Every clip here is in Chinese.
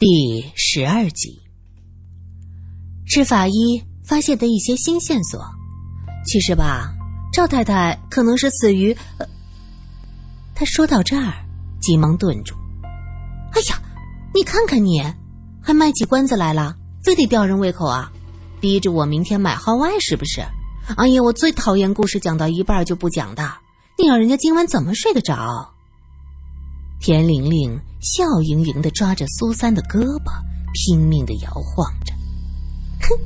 第十二集，是法医发现的一些新线索。其实吧，赵太太可能是死于……呃，他说到这儿，急忙顿住。哎呀，你看看你，还卖起关子来了，非得吊人胃口啊，逼着我明天买号外是不是？哎呀，我最讨厌故事讲到一半就不讲的，你让人家今晚怎么睡得着？田玲玲笑盈盈的抓着苏三的胳膊，拼命的摇晃着。哼，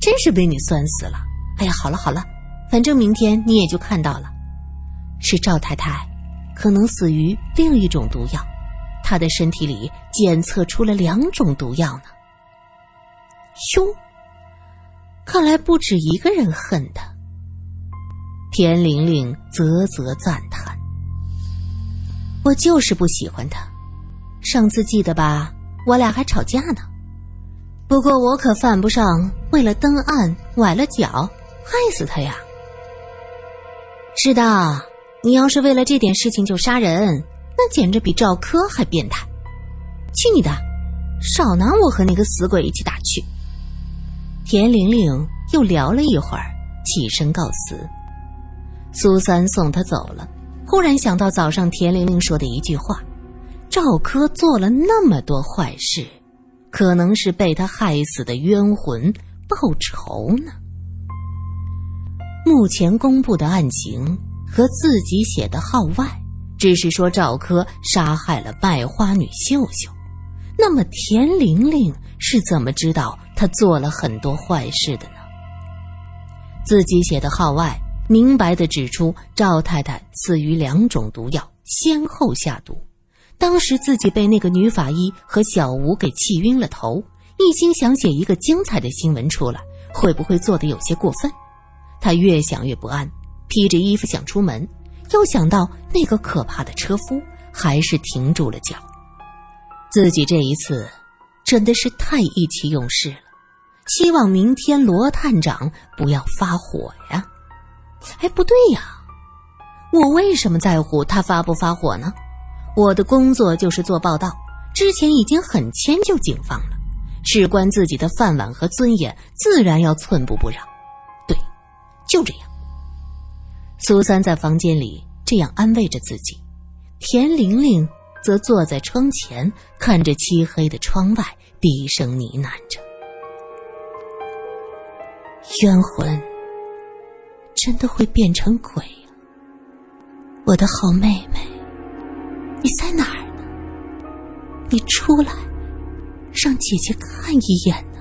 真是被你酸死了！哎呀，好了好了，反正明天你也就看到了，是赵太太，可能死于另一种毒药，她的身体里检测出了两种毒药呢。哟，看来不止一个人恨他。田玲玲啧啧赞叹。我就是不喜欢他，上次记得吧？我俩还吵架呢。不过我可犯不上为了登岸崴了脚，害死他呀。是的，你要是为了这点事情就杀人，那简直比赵柯还变态。去你的！少拿我和那个死鬼一起打趣。田玲玲又聊了一会儿，起身告辞。苏三送她走了。忽然想到早上田玲玲说的一句话：“赵柯做了那么多坏事，可能是被他害死的冤魂报仇呢。”目前公布的案情和自己写的号外，只是说赵柯杀害了败花女秀秀。那么田玲玲是怎么知道他做了很多坏事的呢？自己写的号外。明白的指出，赵太太死于两种毒药先后下毒，当时自己被那个女法医和小吴给气晕了头，一心想写一个精彩的新闻出来，会不会做的有些过分？他越想越不安，披着衣服想出门，又想到那个可怕的车夫，还是停住了脚。自己这一次真的是太意气用事了，希望明天罗探长不要发火呀。哎，不对呀，我为什么在乎他发不发火呢？我的工作就是做报道，之前已经很迁就警方了，事关自己的饭碗和尊严，自然要寸步不让。对，就这样。苏三在房间里这样安慰着自己，田玲玲则坐在窗前，看着漆黑的窗外，低声呢喃着：“冤魂。”真的会变成鬼呀！我的好妹妹，你在哪儿呢？你出来，让姐姐看一眼呢。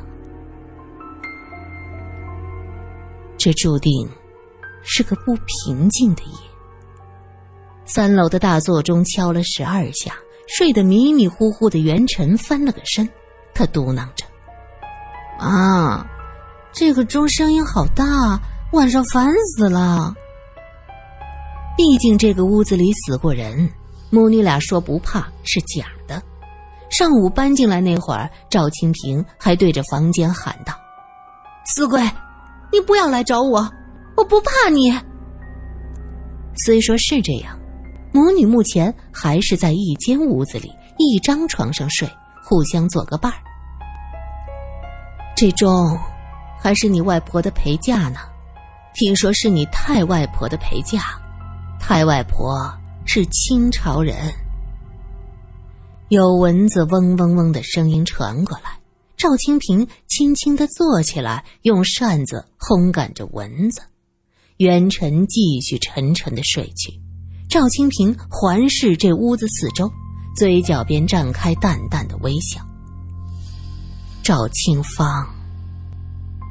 这注定是个不平静的夜。三楼的大座钟敲了十二下，睡得迷迷糊糊的袁晨翻了个身，他嘟囔着：“啊，这个钟声音好大。”晚上烦死了。毕竟这个屋子里死过人，母女俩说不怕是假的。上午搬进来那会儿，赵清平还对着房间喊道：“死鬼，你不要来找我，我不怕你。”虽说是这样，母女目前还是在一间屋子里一张床上睡，互相做个伴儿。这钟还是你外婆的陪嫁呢。听说是你太外婆的陪嫁，太外婆是清朝人。有蚊子嗡嗡嗡的声音传过来，赵清平轻轻的坐起来，用扇子烘干着蚊子。元辰继续沉沉的睡去，赵清平环视这屋子四周，嘴角边绽开淡淡的微笑。赵清芳，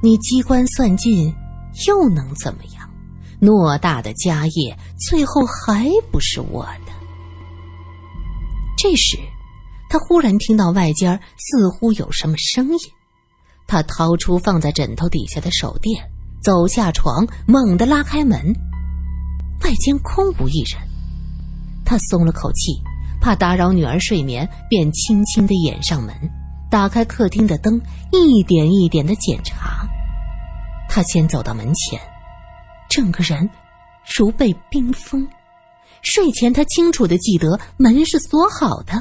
你机关算尽。又能怎么样？偌大的家业，最后还不是我的。这时，他忽然听到外间似乎有什么声音，他掏出放在枕头底下的手电，走下床，猛地拉开门，外间空无一人。他松了口气，怕打扰女儿睡眠，便轻轻的掩上门，打开客厅的灯，一点一点的检查。他先走到门前，整个人如被冰封。睡前他清楚的记得门是锁好的，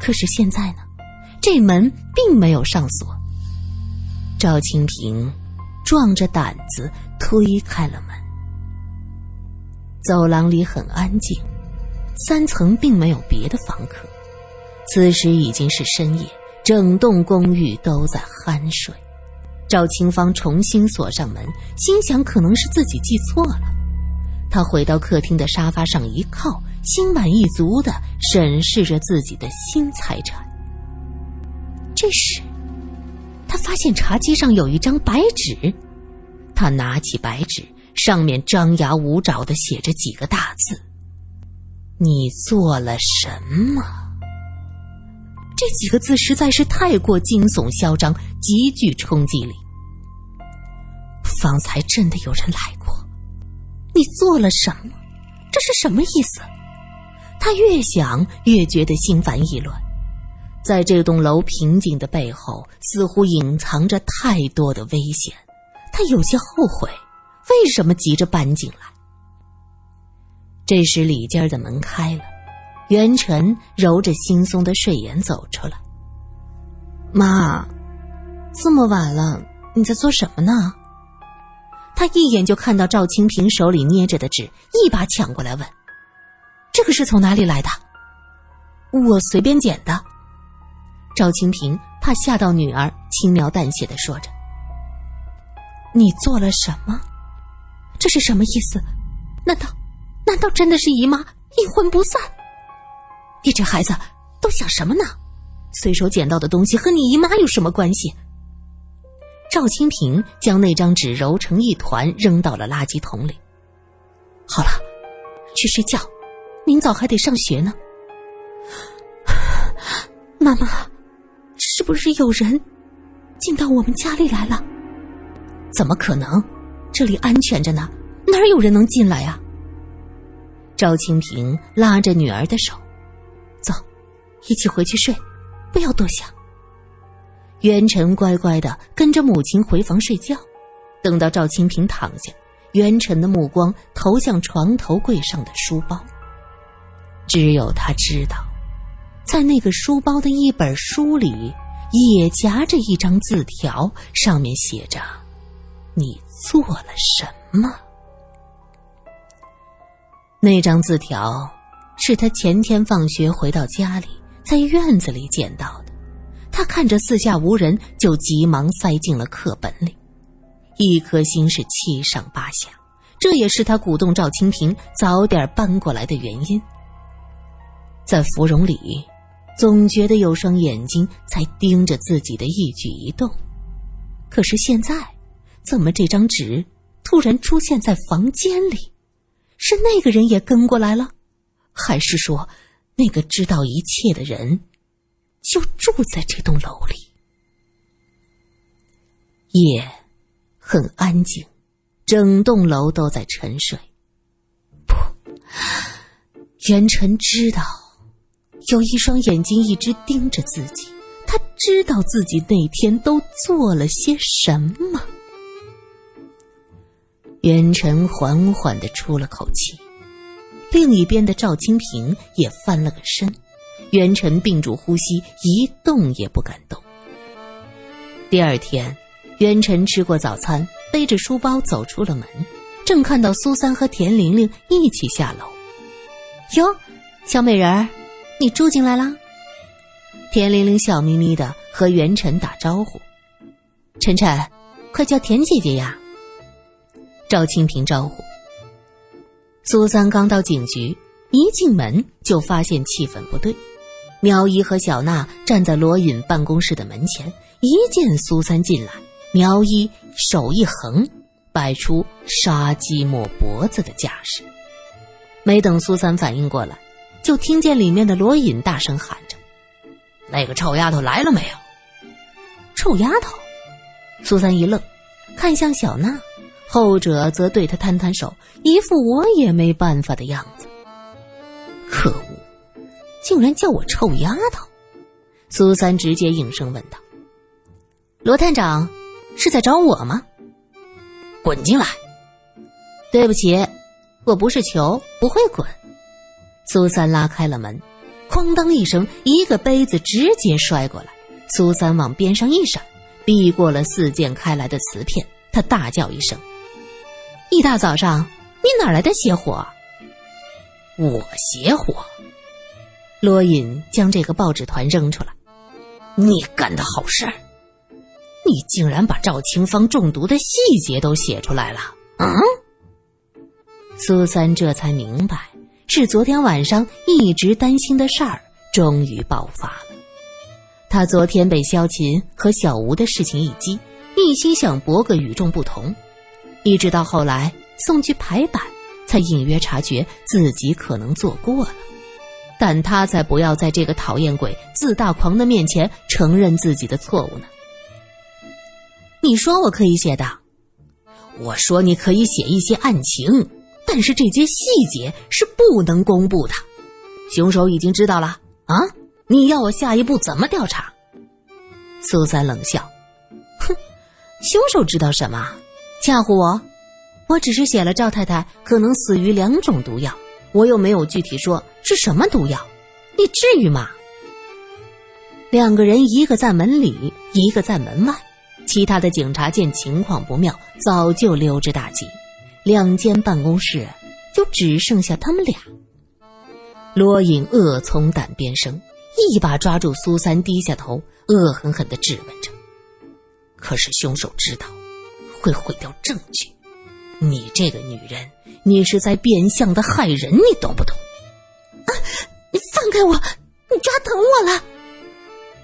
可是现在呢，这门并没有上锁。赵清平壮着胆子推开了门。走廊里很安静，三层并没有别的房客。此时已经是深夜，整栋公寓都在酣睡。赵清芳重新锁上门，心想可能是自己记错了。他回到客厅的沙发上一靠，心满意足的审视着自己的新财产。这时，他发现茶几上有一张白纸，他拿起白纸。上面张牙舞爪的写着几个大字：“你做了什么？”这几个字实在是太过惊悚嚣张，极具冲击力。方才真的有人来过，你做了什么？这是什么意思？他越想越觉得心烦意乱，在这栋楼平静的背后，似乎隐藏着太多的危险。他有些后悔。为什么急着搬进来？这时里间的门开了，元辰揉着惺忪的睡眼走出来。妈，这么晚了，你在做什么呢？他一眼就看到赵清平手里捏着的纸，一把抢过来问：“这个是从哪里来的？”我随便捡的。赵清平怕吓到女儿，轻描淡写的说着：“你做了什么？”这是什么意思？难道，难道真的是姨妈阴魂不散？你这孩子都想什么呢？随手捡到的东西和你姨妈有什么关系？赵清平将那张纸揉成一团，扔到了垃圾桶里。好了，去睡觉，明早还得上学呢。妈妈，是不是有人进到我们家里来了？怎么可能？这里安全着呢，哪有人能进来呀？赵清平拉着女儿的手，走，一起回去睡，不要多想。元辰乖乖的跟着母亲回房睡觉。等到赵清平躺下，元辰的目光投向床头柜上的书包。只有他知道，在那个书包的一本书里，也夹着一张字条，上面写着：“你。”做了什么？那张字条是他前天放学回到家里，在院子里捡到的。他看着四下无人，就急忙塞进了课本里，一颗心是七上八下。这也是他鼓动赵清平早点搬过来的原因。在芙蓉里，总觉得有双眼睛在盯着自己的一举一动，可是现在。怎么这张纸突然出现在房间里？是那个人也跟过来了，还是说那个知道一切的人就住在这栋楼里？夜很安静，整栋楼都在沉睡。不，元辰知道有一双眼睛一直盯着自己，他知道自己那天都做了些什么。元辰缓缓的出了口气，另一边的赵清平也翻了个身。元辰屏住呼吸，一动也不敢动。第二天，元辰吃过早餐，背着书包走出了门，正看到苏三和田玲玲一起下楼。哟，小美人儿，你住进来啦？田玲玲笑眯眯的和元辰打招呼：“晨晨，快叫田姐姐呀。”赵清平招呼苏三刚到警局，一进门就发现气氛不对。苗一和小娜站在罗允办公室的门前，一见苏三进来，苗一手一横，摆出杀鸡抹脖子的架势。没等苏三反应过来，就听见里面的罗隐大声喊着：“那个臭丫头来了没有？”臭丫头，苏三一愣，看向小娜。后者则对他摊摊手，一副我也没办法的样子。可恶，竟然叫我臭丫头！苏三直接应声问道：“罗探长，是在找我吗？”滚进来！对不起，我不是球，不会滚。苏三拉开了门，哐当一声，一个杯子直接摔过来，苏三往边上一闪，避过了四溅开来的瓷片。他大叫一声：“一大早上，你哪来的邪火？”我邪火。罗隐将这个报纸团扔出来：“你干的好事儿！你竟然把赵清芳中毒的细节都写出来了。”嗯。苏三这才明白，是昨天晚上一直担心的事儿终于爆发了。他昨天被萧琴和小吴的事情一激。一心想博个与众不同，一直到后来送去排版，才隐约察觉自己可能做过了。但他才不要在这个讨厌鬼、自大狂的面前承认自己的错误呢。你说我可以写的，我说你可以写一些案情，但是这些细节是不能公布的。凶手已经知道了啊！你要我下一步怎么调查？苏三冷笑。哼凶手知道什么？吓唬我？我只是写了赵太太可能死于两种毒药，我又没有具体说是什么毒药，你至于吗？两个人，一个在门里，一个在门外。其他的警察见情况不妙，早就溜之大吉。两间办公室就只剩下他们俩。罗隐恶从胆边生，一把抓住苏三，低下头，恶狠狠地质问着。可是凶手知道会毁掉证据，你这个女人，你是在变相的害人，你懂不懂？啊！你放开我！你抓疼我了！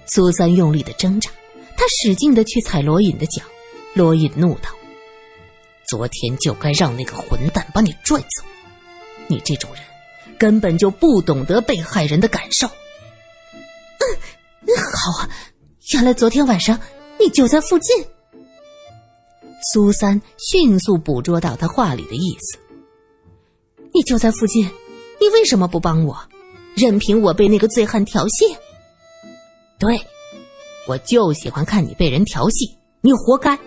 苏三用力的挣扎，他使劲的去踩罗隐的脚。罗隐怒道：“昨天就该让那个混蛋把你拽走，你这种人根本就不懂得被害人的感受。”嗯，好啊，原来昨天晚上。你就在附近。苏三迅速捕捉到他话里的意思。你就在附近，你为什么不帮我？任凭我被那个醉汉调戏？对，我就喜欢看你被人调戏，你活该！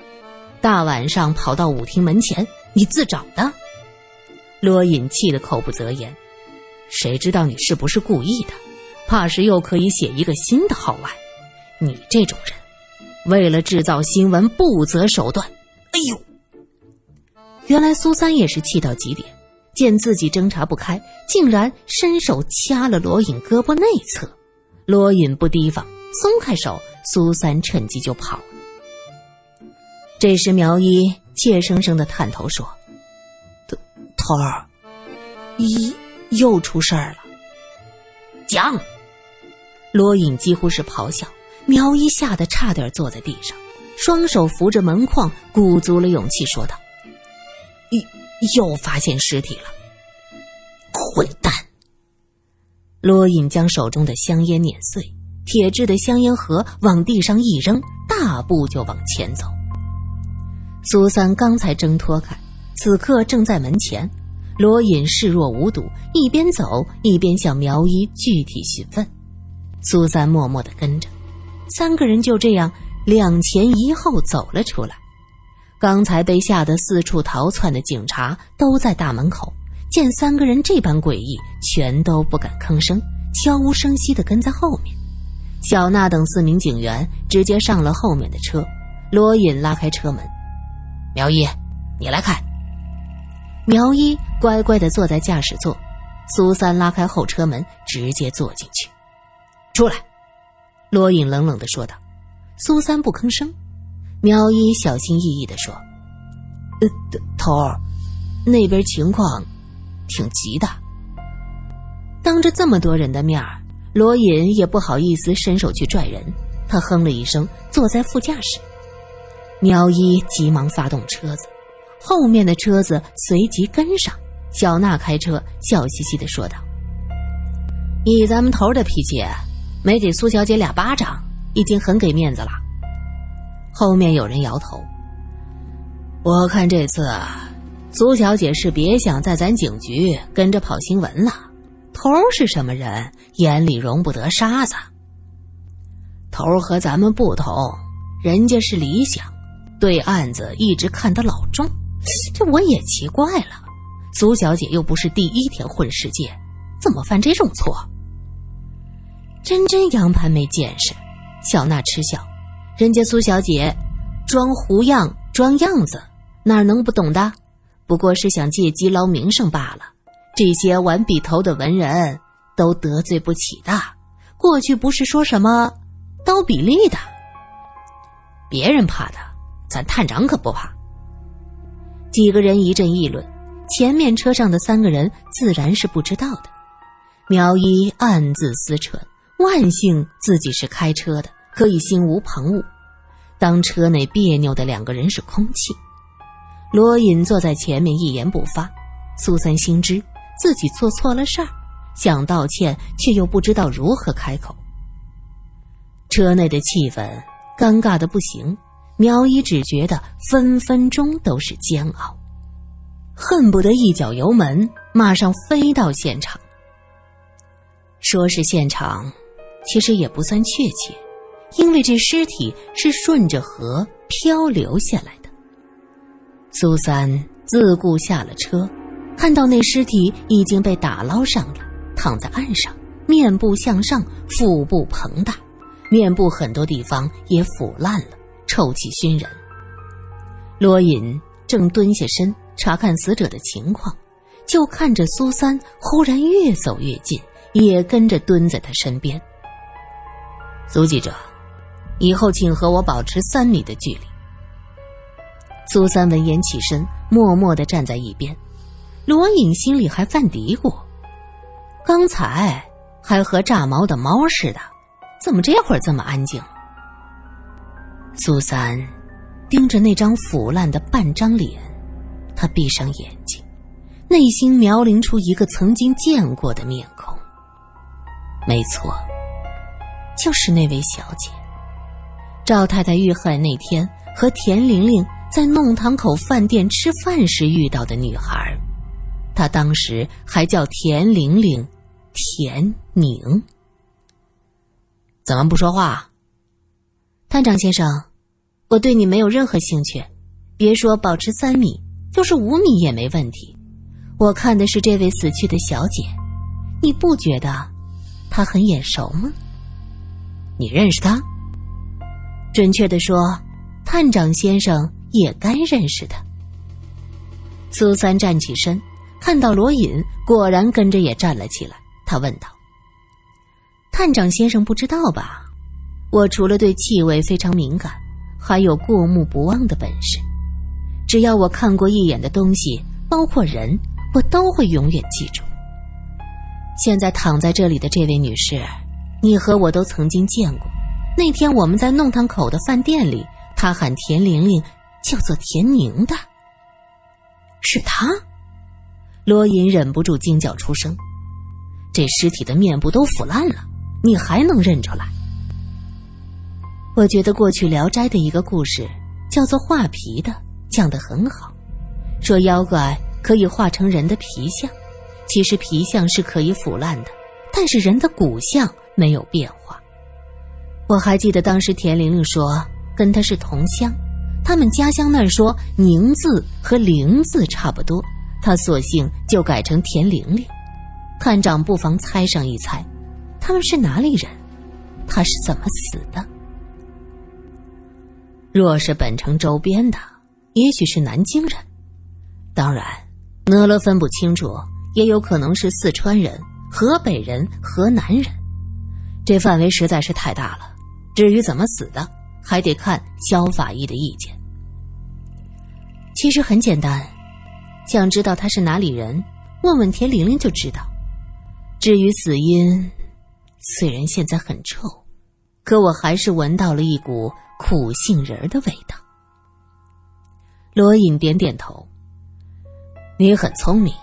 大晚上跑到舞厅门前，你自找的。罗隐气得口不择言。谁知道你是不是故意的？怕是又可以写一个新的号外。你这种人。为了制造新闻，不择手段。哎呦！原来苏三也是气到极点，见自己挣扎不开，竟然伸手掐了罗隐胳膊内侧。罗隐不提防，松开手，苏三趁机就跑了。这时苗一怯生生的探头说：“头头儿，咦，又出事儿了。”讲。罗隐几乎是咆哮。苗一吓得差点坐在地上，双手扶着门框，鼓足了勇气说道：“又发现尸体了，混蛋！”罗隐将手中的香烟碾碎，铁质的香烟盒往地上一扔，大步就往前走。苏三刚才挣脱开，此刻正在门前。罗隐视若无睹，一边走一边向苗一具体询问。苏三默默的跟着。三个人就这样两前一后走了出来。刚才被吓得四处逃窜的警察都在大门口，见三个人这般诡异，全都不敢吭声，悄无声息地跟在后面。小娜等四名警员直接上了后面的车。罗隐拉开车门：“苗一，你来看。”苗一乖乖地坐在驾驶座。苏三拉开后车门，直接坐进去。出来。罗隐冷冷的说道：“苏三不吭声。”苗一小心翼翼的说：“呃，头儿，那边情况挺急的。”当着这么多人的面儿，罗隐也不好意思伸手去拽人，他哼了一声，坐在副驾驶。苗一急忙发动车子，后面的车子随即跟上。小娜开车，笑嘻嘻的说道：“以咱们头的脾气。”没给苏小姐俩巴掌，已经很给面子了。后面有人摇头。我看这次啊苏小姐是别想在咱警局跟着跑新闻了。头是什么人？眼里容不得沙子。头和咱们不同，人家是理想，对案子一直看得老重。这我也奇怪了，苏小姐又不是第一天混世界，怎么犯这种错？真真洋盘没见识，小娜嗤笑：“人家苏小姐装糊样、装样子，哪能不懂的？不过是想借机捞名声罢了。这些玩笔头的文人都得罪不起的。过去不是说什么刀比利的，别人怕的，咱探长可不怕。”几个人一阵议论，前面车上的三个人自然是不知道的。苗一暗自思忖。万幸自己是开车的，可以心无旁骛。当车内别扭的两个人是空气。罗隐坐在前面一言不发。苏三心知自己做错了事儿，想道歉却又不知道如何开口。车内的气氛尴尬的不行，苗一只觉得分分钟都是煎熬，恨不得一脚油门马上飞到现场。说是现场。其实也不算确切，因为这尸体是顺着河漂流下来的。苏三自顾下了车，看到那尸体已经被打捞上来，躺在岸上，面部向上，腹部膨大，面部很多地方也腐烂了，臭气熏人。罗隐正蹲下身查看死者的情况，就看着苏三忽然越走越近，也跟着蹲在他身边。苏记者，以后请和我保持三米的距离。苏三闻言起身，默默的站在一边。罗隐心里还犯嘀咕：刚才还和炸毛的猫似的，怎么这会儿这么安静？苏三盯着那张腐烂的半张脸，他闭上眼睛，内心描摹出一个曾经见过的面孔。没错。就是那位小姐，赵太太遇害那天和田玲玲在弄堂口饭店吃饭时遇到的女孩，她当时还叫田玲玲，田宁。怎么不说话？探长先生，我对你没有任何兴趣，别说保持三米，就是五米也没问题。我看的是这位死去的小姐，你不觉得她很眼熟吗？你认识她？准确的说，探长先生也该认识他。苏三站起身，看到罗隐果然跟着也站了起来，他问道：“探长先生不知道吧？我除了对气味非常敏感，还有过目不忘的本事。只要我看过一眼的东西，包括人，我都会永远记住。现在躺在这里的这位女士。”你和我都曾经见过，那天我们在弄堂口的饭店里，他喊田玲玲叫做田宁的，是他。罗隐忍不住惊叫出声：“这尸体的面部都腐烂了，你还能认出来？”我觉得过去《聊斋》的一个故事叫做画皮的讲得很好，说妖怪可以化成人的皮相，其实皮相是可以腐烂的，但是人的骨相。没有变化。我还记得当时田玲玲说跟她是同乡，他们家乡那儿说“宁”字和“玲”字差不多，她索性就改成田玲玲。探长不妨猜上一猜，他们是哪里人？他是怎么死的？若是本城周边的，也许是南京人。当然，哪了分不清楚，也有可能是四川人、河北人、河南人。这范围实在是太大了，至于怎么死的，还得看肖法医的意见。其实很简单，想知道他是哪里人，问问田玲玲就知道。至于死因，虽然现在很臭，可我还是闻到了一股苦杏仁的味道。罗隐点点头：“你很聪明，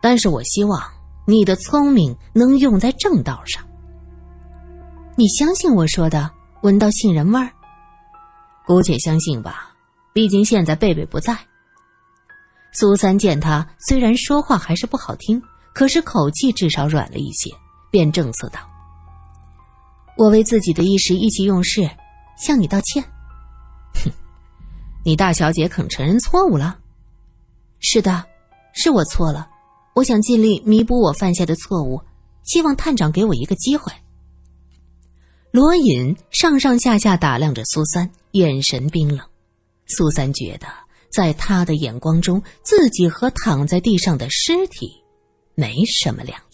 但是我希望你的聪明能用在正道上。”你相信我说的？闻到杏仁味儿，姑且相信吧。毕竟现在贝贝不在。苏三见他虽然说话还是不好听，可是口气至少软了一些，便正色道：“我为自己的一时意气用事，向你道歉。”哼，你大小姐肯承认错误了？是的，是我错了。我想尽力弥补我犯下的错误，希望探长给我一个机会。罗隐上上下下打量着苏三，眼神冰冷。苏三觉得，在他的眼光中，自己和躺在地上的尸体没什么两样。